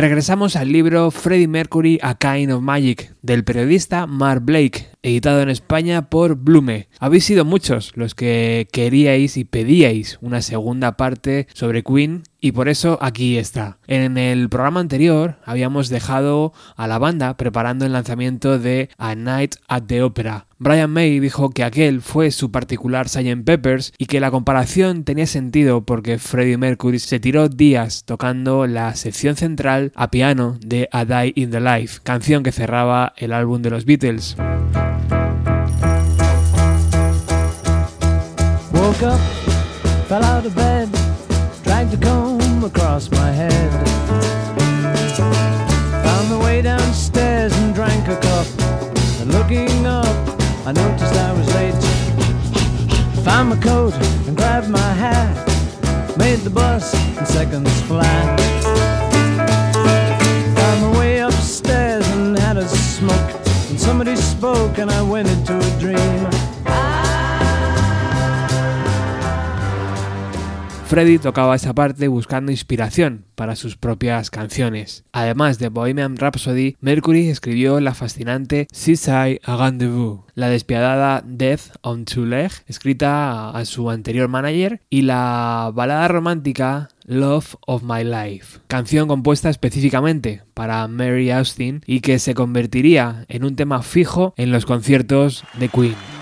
Regresamos al libro Freddie Mercury A Kind of Magic del periodista Mark Blake, editado en España por Blume. Habéis sido muchos los que queríais y pedíais una segunda parte sobre Queen y por eso aquí está. En el programa anterior habíamos dejado a la banda preparando el lanzamiento de A Night at the Opera. Brian May dijo que aquel fue su particular Sgt. Peppers y que la comparación tenía sentido porque Freddie Mercury se tiró días tocando la sección central a piano de A Die in the Life, canción que cerraba el álbum de los Beatles. dragged a comb across my head. Found my way downstairs and drank a cup. And looking up, I noticed I was late. Found my coat and grabbed my hat. Made the bus in seconds flat. Spoke and I went into Freddy tocaba esa parte buscando inspiración para sus propias canciones. Además de Bohemian Rhapsody, Mercury escribió la fascinante Seaside a Rendezvous, la despiadada Death on Two Legs, escrita a su anterior manager, y la balada romántica Love of My Life, canción compuesta específicamente para Mary Austin y que se convertiría en un tema fijo en los conciertos de Queen.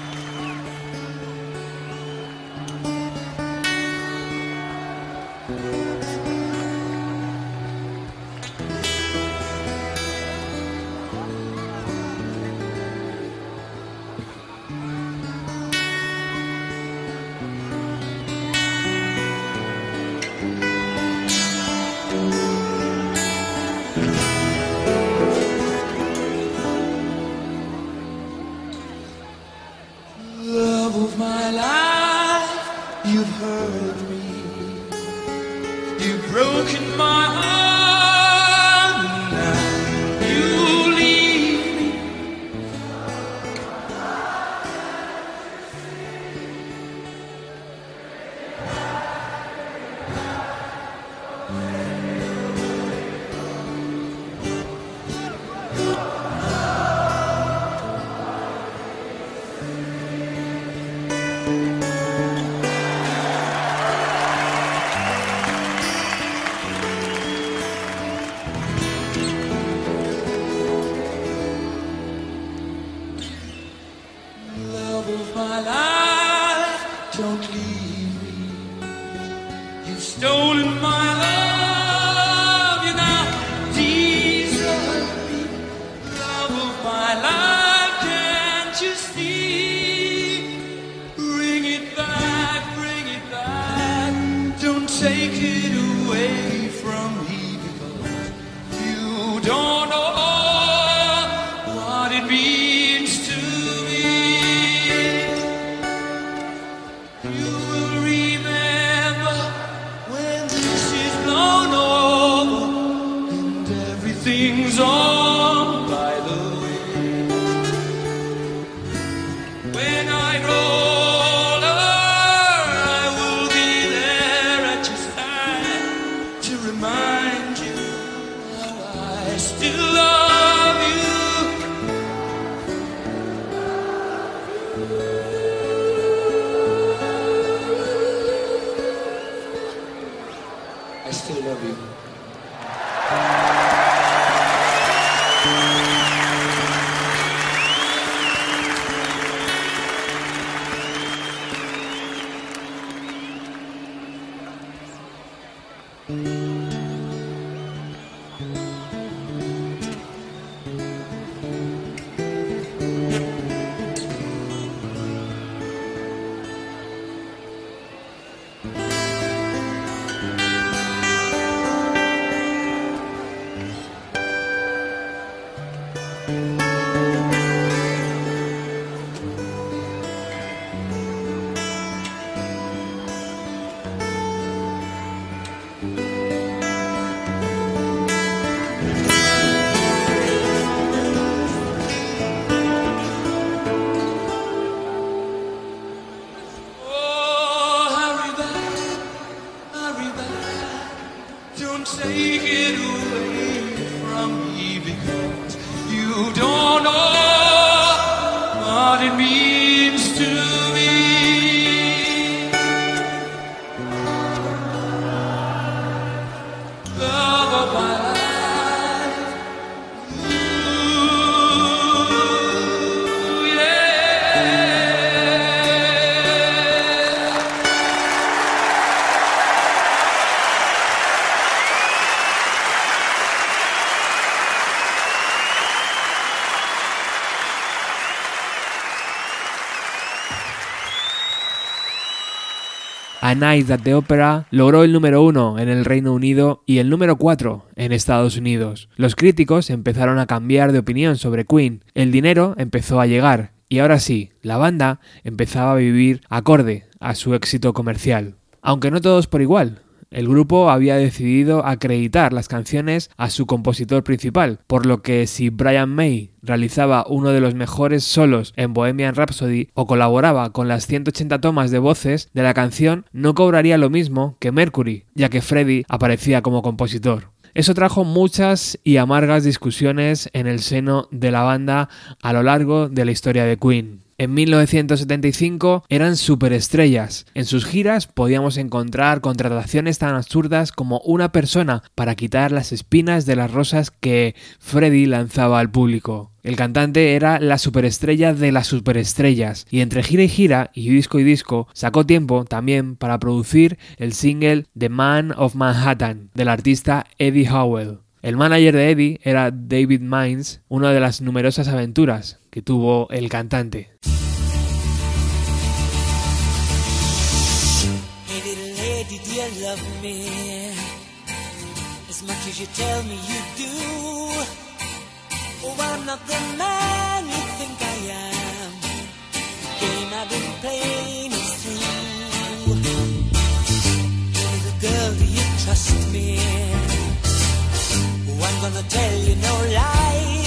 see. Night at the Opera logró el número uno en el Reino Unido y el número 4 en Estados Unidos. Los críticos empezaron a cambiar de opinión sobre Queen, el dinero empezó a llegar y ahora sí, la banda empezaba a vivir acorde a su éxito comercial. Aunque no todos por igual, el grupo había decidido acreditar las canciones a su compositor principal, por lo que si Brian May realizaba uno de los mejores solos en Bohemian Rhapsody o colaboraba con las 180 tomas de voces de la canción, no cobraría lo mismo que Mercury, ya que Freddie aparecía como compositor. Eso trajo muchas y amargas discusiones en el seno de la banda a lo largo de la historia de Queen. En 1975 eran superestrellas. En sus giras podíamos encontrar contrataciones tan absurdas como una persona para quitar las espinas de las rosas que Freddy lanzaba al público. El cantante era la superestrella de las superestrellas y entre gira y gira y disco y disco sacó tiempo también para producir el single The Man of Manhattan del artista Eddie Howell. El manager de Eddie era David Mines, una de las numerosas aventuras que tuvo el cantante. I'm gonna tell you no lies.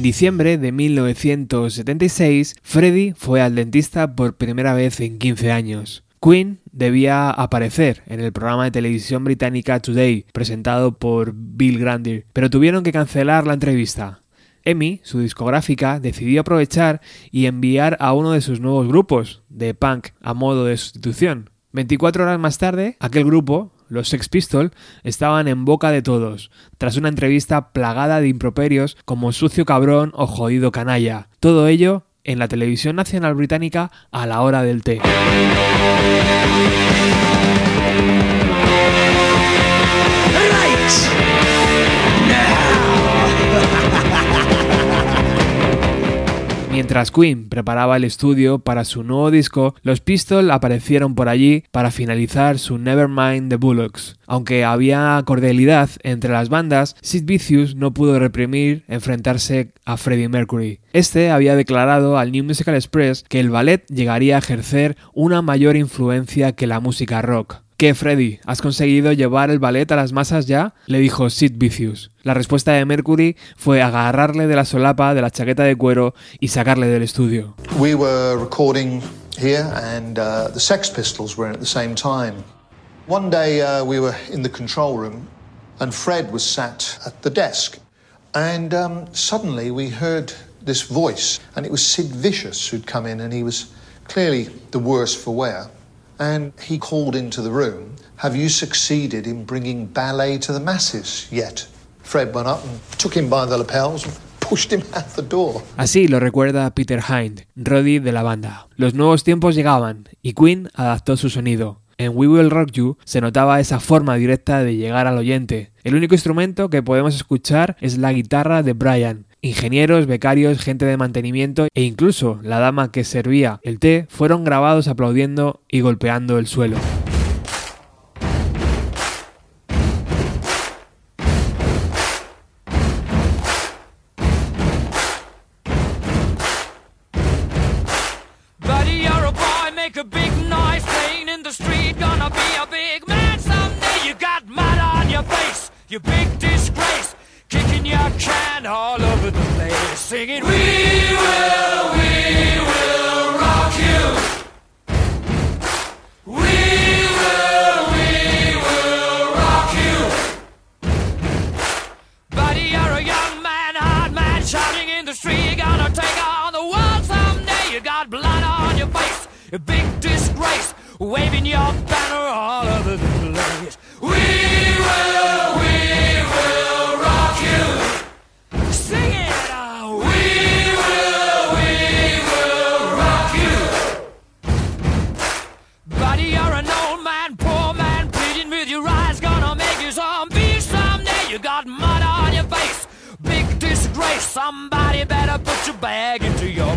En diciembre de 1976, Freddie fue al dentista por primera vez en 15 años. Queen debía aparecer en el programa de televisión británica Today, presentado por Bill Grandir, pero tuvieron que cancelar la entrevista. EMI, su discográfica, decidió aprovechar y enviar a uno de sus nuevos grupos de punk a modo de sustitución. 24 horas más tarde, aquel grupo, los Sex Pistols, estaban en boca de todos, tras una entrevista plagada de improperios como sucio cabrón o jodido canalla. Todo ello en la televisión nacional británica a la hora del té. Mientras Queen preparaba el estudio para su nuevo disco, los Pistols aparecieron por allí para finalizar su Nevermind the Bullocks. Aunque había cordialidad entre las bandas, Sid Vicious no pudo reprimir enfrentarse a Freddie Mercury. Este había declarado al New Musical Express que el ballet llegaría a ejercer una mayor influencia que la música rock. ¿Qué, Freddy? ¿Has conseguido llevar el ballet a las masas ya? le dijo Sid Vicious. La respuesta de Mercury fue agarrarle de la solapa de la chaqueta de cuero y sacarle del estudio. We were recording here, and uh, the Sex Pistols were in at the same time. One day uh, we were in the control room, and Fred was sat at the desk. And um, suddenly we heard this voice, and it was Sid Vicious who'd come in, and he was clearly the worse for wear. And he called into the room, Have you succeeded in bringing ballet to the masses yet? Fred went up and took him by the lapels and pushed him out the door. Así lo recuerda Peter Hind, Roddy de la banda. Los nuevos tiempos llegaban y Queen adaptó su sonido. En We Will Rock You se notaba esa forma directa de llegar al oyente. El único instrumento que podemos escuchar es la guitarra de Brian. Ingenieros, becarios, gente de mantenimiento e incluso la dama que servía el té fueron grabados aplaudiendo y golpeando el suelo. Put your bag into your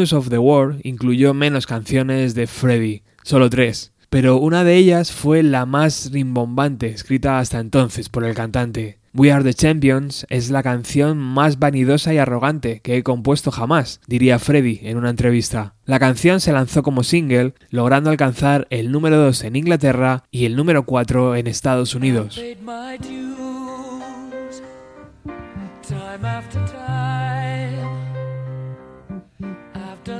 News of the World incluyó menos canciones de Freddie, solo tres, pero una de ellas fue la más rimbombante escrita hasta entonces por el cantante. We Are the Champions es la canción más vanidosa y arrogante que he compuesto jamás, diría Freddie en una entrevista. La canción se lanzó como single, logrando alcanzar el número 2 en Inglaterra y el número 4 en Estados Unidos.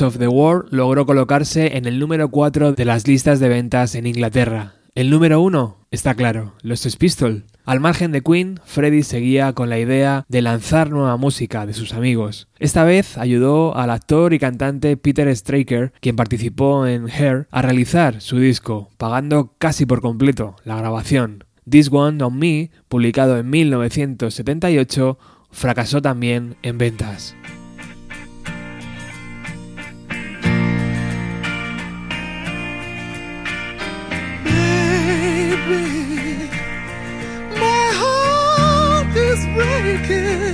Of the World logró colocarse en el número 4 de las listas de ventas en Inglaterra. El número 1 está claro, los Sex Pistols. Al margen de Queen, Freddy seguía con la idea de lanzar nueva música de sus amigos. Esta vez ayudó al actor y cantante Peter Straker, quien participó en Hair, a realizar su disco, pagando casi por completo la grabación. This One on Me, publicado en 1978, fracasó también en ventas. breaking.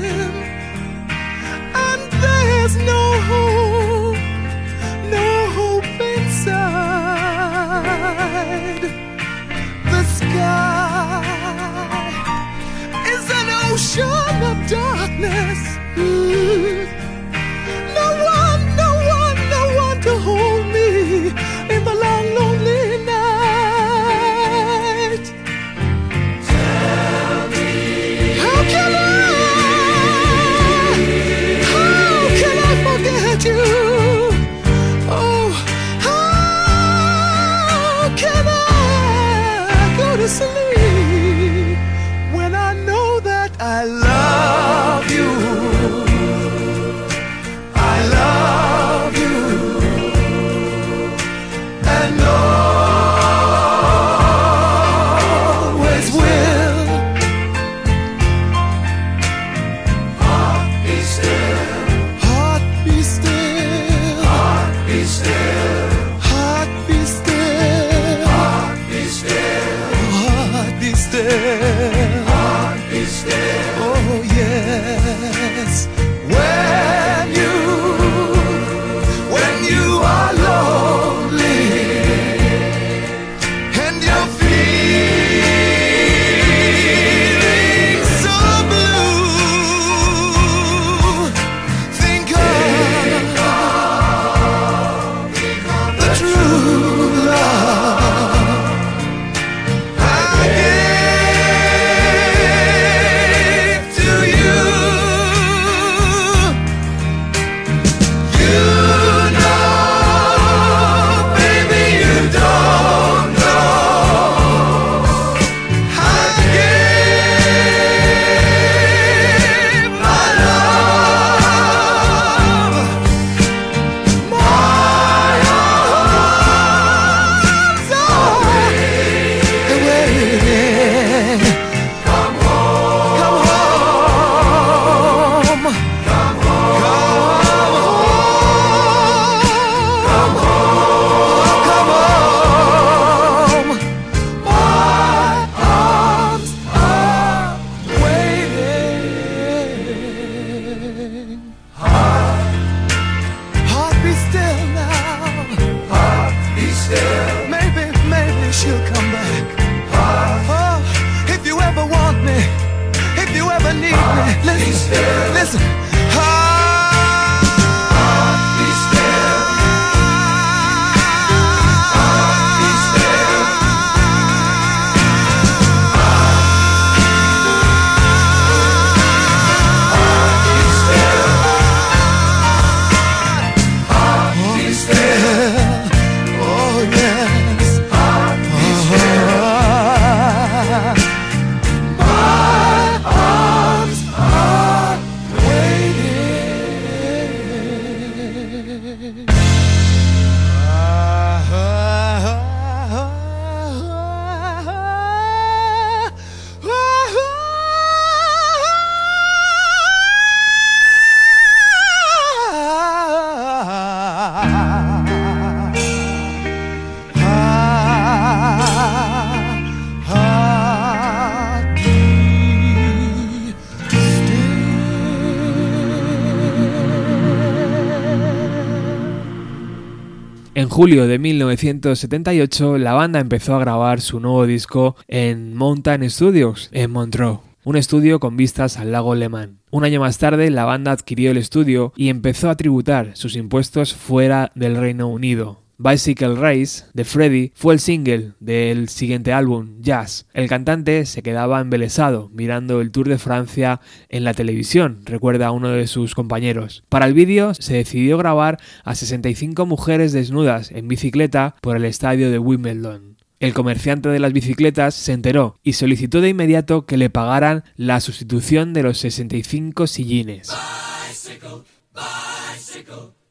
En julio de 1978, la banda empezó a grabar su nuevo disco en Mountain Studios, en Montreux, un estudio con vistas al lago Le Mans. Un año más tarde, la banda adquirió el estudio y empezó a tributar sus impuestos fuera del Reino Unido. Bicycle Race de Freddy fue el single del siguiente álbum, Jazz. El cantante se quedaba embelesado mirando el Tour de Francia en la televisión, recuerda a uno de sus compañeros. Para el vídeo se decidió grabar a 65 mujeres desnudas en bicicleta por el estadio de Wimbledon. El comerciante de las bicicletas se enteró y solicitó de inmediato que le pagaran la sustitución de los 65 sillines.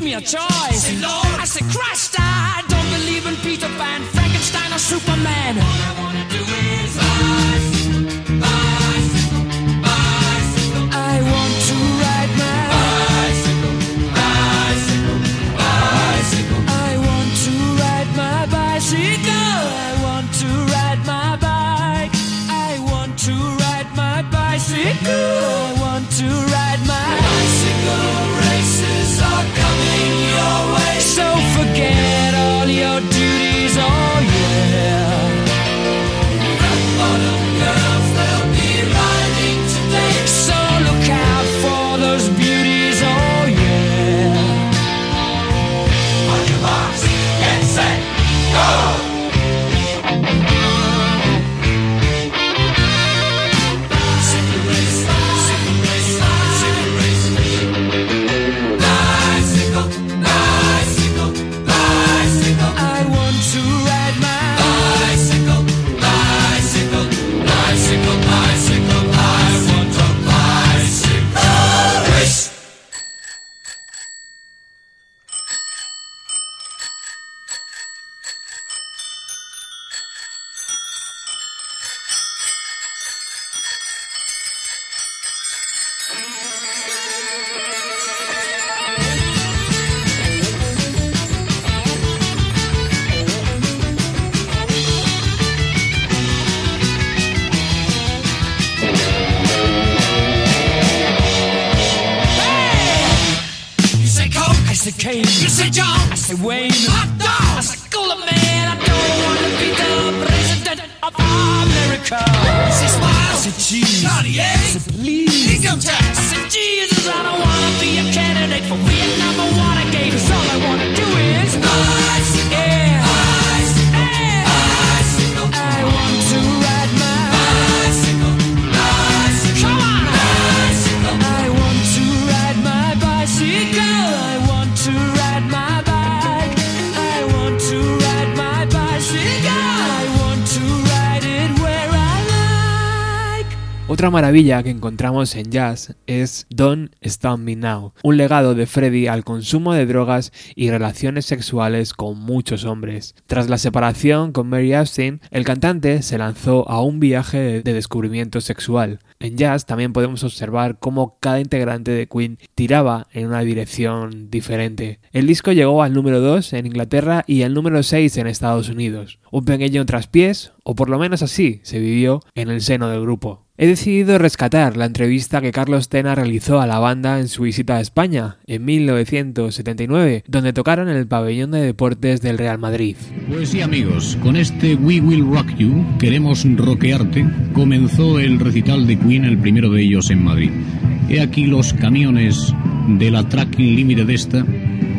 give me a choice. Say I say Christ. I don't believe in Peter Pan, Frankenstein, or Superman. All I wanna do is ride my bicycle. I want to ride my bicycle. I want to ride my bike. I want to ride my bicycle. I want to ride Otra maravilla que encontramos en jazz es Don't Stop Me Now, un legado de Freddie al consumo de drogas y relaciones sexuales con muchos hombres. Tras la separación con Mary Austin, el cantante se lanzó a un viaje de descubrimiento sexual. En jazz también podemos observar cómo cada integrante de Queen tiraba en una dirección diferente. El disco llegó al número 2 en Inglaterra y al número 6 en Estados Unidos. Un pequeño traspiés, o por lo menos así se vivió en el seno del grupo. He decidido rescatar la entrevista que Carlos Tena realizó a la banda en su visita a España en 1979, donde tocaron en el pabellón de deportes del Real Madrid. Pues sí, amigos, con este We Will Rock You, queremos rockearte, comenzó el recital de Queen, el primero de ellos en Madrid. He aquí los camiones de la Tracking Limited esta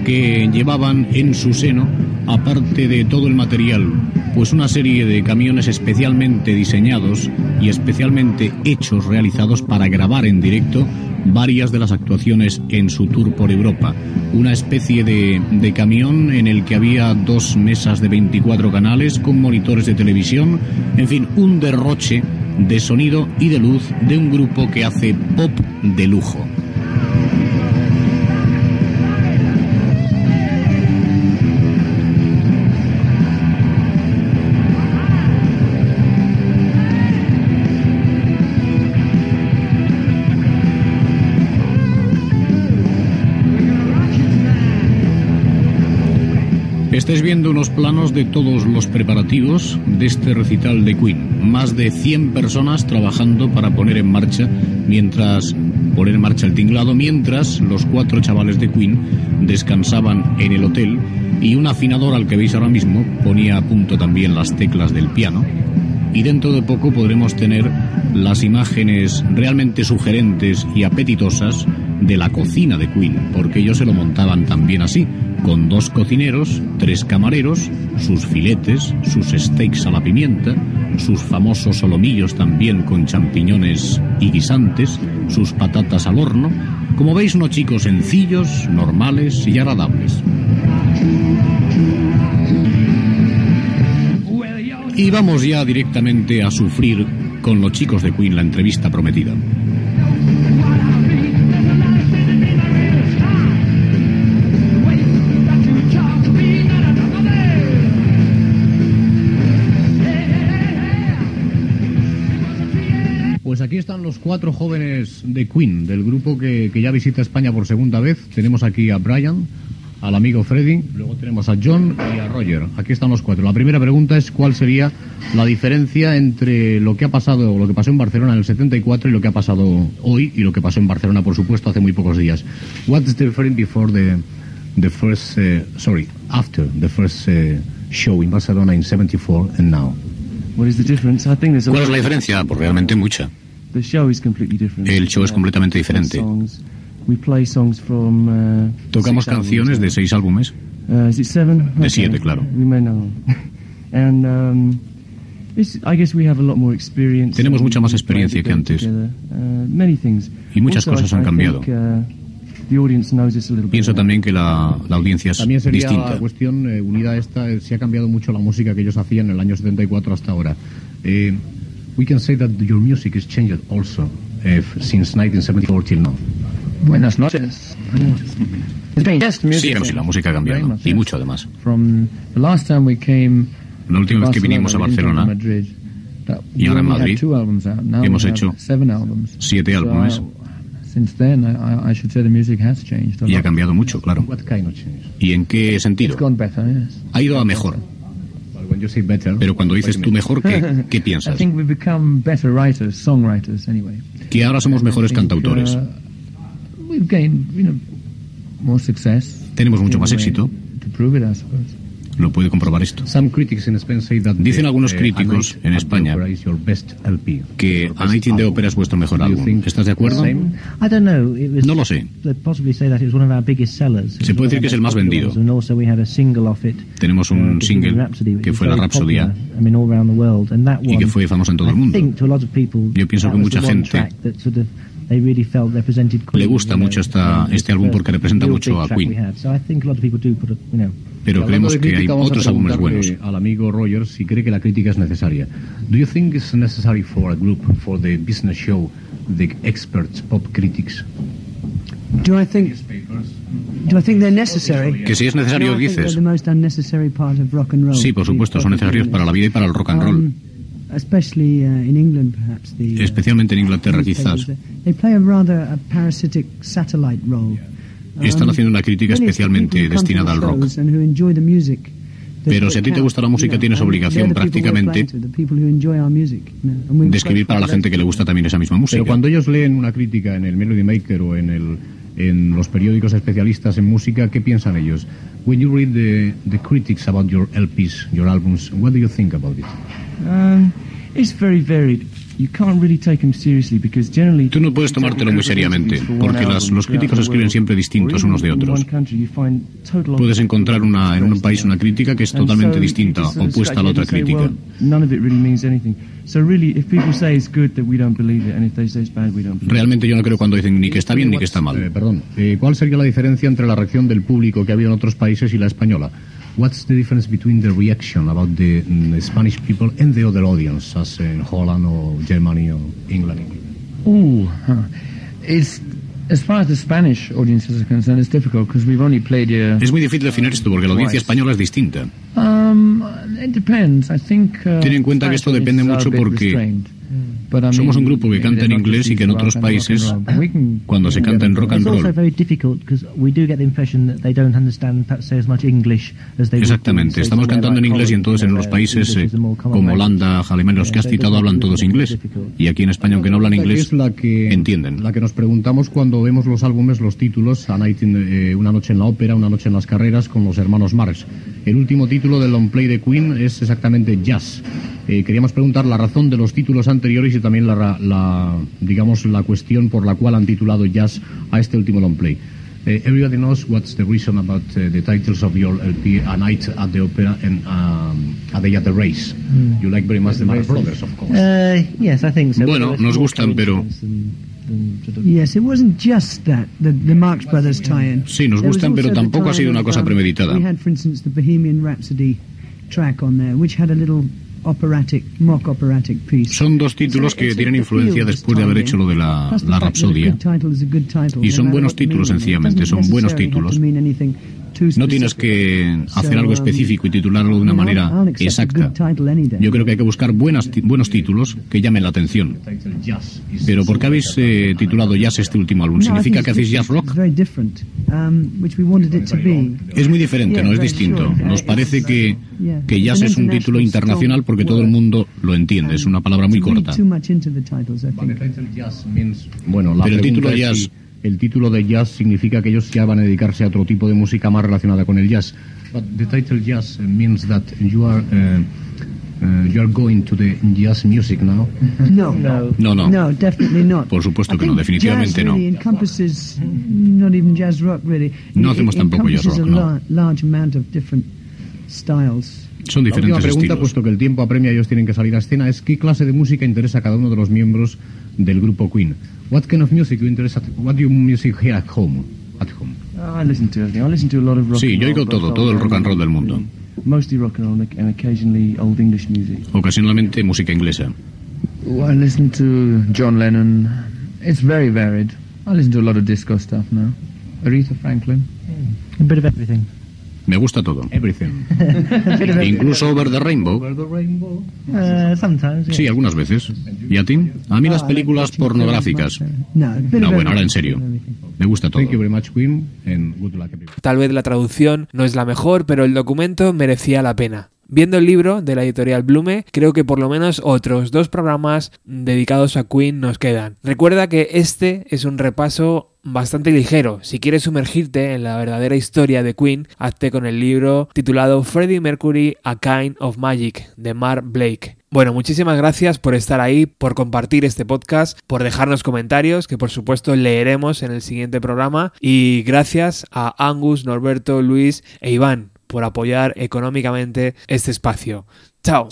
que llevaban en su seno, aparte de todo el material, pues una serie de camiones especialmente diseñados y especialmente hechos, realizados para grabar en directo varias de las actuaciones en su tour por Europa. Una especie de, de camión en el que había dos mesas de 24 canales con monitores de televisión, en fin, un derroche de sonido y de luz de un grupo que hace pop de lujo. Estáis viendo unos planos de todos los preparativos de este recital de Queen. Más de 100 personas trabajando para poner en marcha, mientras poner en marcha el tinglado, mientras los cuatro chavales de Queen descansaban en el hotel y un afinador al que veis ahora mismo ponía a punto también las teclas del piano. Y dentro de poco podremos tener las imágenes realmente sugerentes y apetitosas de la cocina de Queen, porque ellos se lo montaban también así, con dos cocineros, tres camareros, sus filetes, sus steaks a la pimienta, sus famosos solomillos también con champiñones y guisantes, sus patatas al horno. Como veis, unos chicos sencillos, normales y agradables. Y vamos ya directamente a sufrir con los chicos de Queen la entrevista prometida. Cuatro jóvenes de Queen, del grupo que, que ya visita España por segunda vez. Tenemos aquí a Brian, al amigo Freddy, luego tenemos a John y a Roger. Aquí están los cuatro. La primera pregunta es cuál sería la diferencia entre lo que ha pasado, lo que pasó en Barcelona en el 74 y lo que ha pasado hoy y lo que pasó en Barcelona, por supuesto, hace muy pocos días. What's the difference before the the first, uh, sorry, after the first uh, show in Barcelona in 74 and now? What is the difference? I think there's a ¿Cuál es la diferencia? Pues realmente mucha. The show is completely different. El show es completamente diferente. Songs. We play songs from, uh, Tocamos canciones de seis álbumes. Uh? De siete, claro. Um. Tenemos mucha más experiencia que antes. uh. Y muchas cosas han cambiado. uh, Pienso también que la, la audiencia es También sería distinta. la cuestión eh, unida a esta, eh, si ha cambiado mucho la música que ellos hacían en el año 74 hasta ahora. Eh, we can say that your music has changed also eh, since 1974 till now. Buenas noches. Sí, pero la música ha cambiado. Y mucho además. From the last time we came La última to vez que vinimos a Barcelona, Y ahora en Madrid two albums out. Now hemos we have hecho seven albums. siete álbumes. since then, I, I should say the music has changed a y ha cambiado mucho, claro. What kind of change? ¿Y en qué sentido? It's gone better, yes. Ha ido a mejor. Well, when you say better, Pero cuando dices tú mejor, ¿qué, qué I piensas? think we've become better writers, songwriters, anyway. Que ahora somos mejores cantautores. uh. Tenemos mucho más éxito. Lo puede comprobar esto. Dicen the, algunos eh, críticos en España. Que A Night in the. Opera es vuestro mejor álbum. ¿Estás de acuerdo? same? I don't know. It was, No lo sé. Se puede decir que es el más vendido. Tenemos uh, un Bohemian single que fue La Rapsodia popular, I mean, all around the world. And that y que fue famoso en todo el mundo. Yo pienso that que was mucha gente Le gusta mucho esta- este the álbum porque representa mucho a Queen. Pero creemos de que hay crítica, otros álbumes buenos. Al amigo Rogers si cree que la crítica es necesaria. Do you think it's necessary for a group, for the business show, the experts, pop critics? Do I think do I think they're necessary? Que si es necesario, dices. they're the most unnecessary part of rock and roll. Sí, por supuesto, son necesarios para la vida y para el rock and roll. Um, especially uh, in England, perhaps the. uh, Especialmente en Inglaterra, quizás. They play a rather a parasitic satellite role. Están haciendo una crítica especialmente destinada al rock. Pero si a ti te gusta la música, tienes obligación prácticamente de escribir para la gente que le gusta también esa misma música. Pero cuando ellos leen una crítica en el Melody Maker o en, el, en los periódicos especialistas en música, ¿qué piensan ellos? When you read the, the critics about your LPs, your albums, what do you think about it? Um, it's very varied. You can't really take them seriously because generally. Tú no puedes tomártelo muy seriamente, porque las- los críticos escriben siempre distintos unos de otros. Puedes encontrar una, en un país una crítica que es totalmente distinta, opuesta a la otra crítica. None of it really means anything. So really, if people say it's good, that we don't believe it, and if they say it's bad, we don't. Believe it. Realmente yo no creo cuando dicen ni que está bien ni que está Eh, mal. perdón, eh, ¿cuál sería la diferencia entre la reacción del público que ha habido en otros países y la española? What's the difference between the reaction about the, mm, the Spanish people and the other audience, as in Holland or Germany or England? Ooh, huh. it's as far as the Spanish audiences are concerned, it's difficult because we've only played here. Es muy difícil definir esto porque la audiencia española es distinta. Um, it depends. I think. Uh, Ten en cuenta que esto depende mucho are a bit porque mean, Somos un grupo que maybe canta en inglés y que en otros países, cuando se canta en rock and It's also roll, very difficult because we do get the impression that they don't understand perhaps say as much English as they would do, Exactamente, estamos cantando en inglés y en you know, los where países eh, como. Holanda, Alemania, los que has citado hablan todos inglés. Y aquí en España, aunque no hablan inglés, es la que, entienden. La que nos preguntamos cuando vemos los álbumes, los títulos, A Night in, eh, Una noche en la ópera, Una noche en las carreras, con los hermanos Marx. El último título del long play de Queen es exactamente Jazz. Eh, queríamos preguntar la razón de los títulos anteriores y también la, la, digamos, la cuestión por la cual han titulado Jazz a este último long play. Eh, everybody knows what's the reason about uh, the titles of your LP, A Night at the Opera and um, A Day at the Race. Mm. You like very much the Marx Brothers, of course. Uh, yes, I think so. Bueno, nos gustan, pero- Yes, it wasn't just that, the, the Marx Brothers tie-in. Sí, nos gustan, pero tampoco ha sido una cosa um, premeditada. We had, for instance, the Bohemian Rhapsody track on there, which had a little operatic, mock operatic piece. Son dos títulos que tienen influencia después de haber hecho lo de la, la Rapsodia. Y son buenos títulos, sencillamente, son buenos títulos. No tienes que hacer algo específico y titularlo de una manera exacta. Yo creo que hay que buscar buenas, buenos títulos que llamen la atención. Pero ¿por qué habéis eh, titulado Jazz este último álbum? ¿Significa que hacéis jazz rock? Es muy diferente, no es distinto. Nos parece que, que jazz es un título internacional porque todo el mundo lo entiende. Es una palabra muy corta. Pero el título jazz- el título de jazz significa que ellos ya van a dedicarse a otro tipo de música más relacionada con el jazz. But the title jazz means that you are uh, uh, you are going to the jazz music now. No. No. No, no. No, definitely not. Por supuesto que no, definitivamente no. really encompasses not even jazz rock really. No hacemos tampoco jazz rock, a no. lar- large amount of different styles. Son La última diferentes pregunta, estilos. puesto que el tiempo apremia y ellos tienen que salir a escena, es qué clase de música interesa a cada uno de los miembros del grupo Queen. What kind of music you interest at, what do you music here at home? At home. Oh, I listen to everything. I listen to a lot of rock Sí, and yo roll, oigo both todo, old todo el and rock and roll del mundo. new. Mostly rock and roll and occasionally old English music. Ocasionalmente música inglesa. I listen to John Lennon. It's very varied. I listen to a lot of disco stuff now. Aretha Franklin. A bit of everything. Me gusta todo. Everything. Incluso Over the Rainbow. Uh, sometimes, yeah. Sí, algunas veces. ¿Y a ti? A mí las películas pornográficas. No, bueno, ahora en serio. Me gusta todo. Thank you very much, Queen, and good luck everybody. Tal vez la traducción no es la mejor, pero el documento merecía la pena. Viendo el libro de la editorial Blume, creo que por lo menos otros dos programas dedicados a Queen nos quedan. Recuerda que este es un repaso bastante ligero. Si quieres sumergirte en la verdadera historia de Queen, hazte con el libro titulado Freddie Mercury A Kind of Magic de Mark Blake. Bueno, muchísimas gracias por estar ahí, por compartir este podcast, por dejarnos comentarios que por supuesto leeremos en el siguiente programa y gracias a Angus, Norberto, Luis e Iván por apoyar económicamente este espacio. Chao.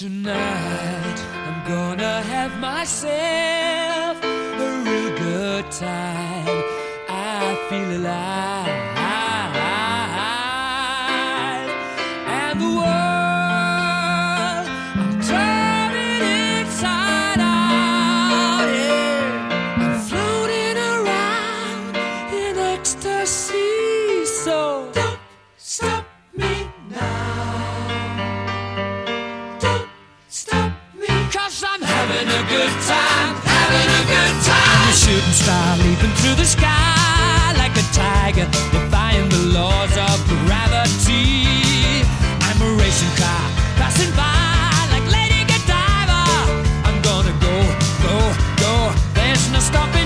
Shooting star leaping through the sky like a tiger, defying the laws of gravity. I'm a racing car passing by like Lady Godiva. I'm gonna go, go, go. There's no stopping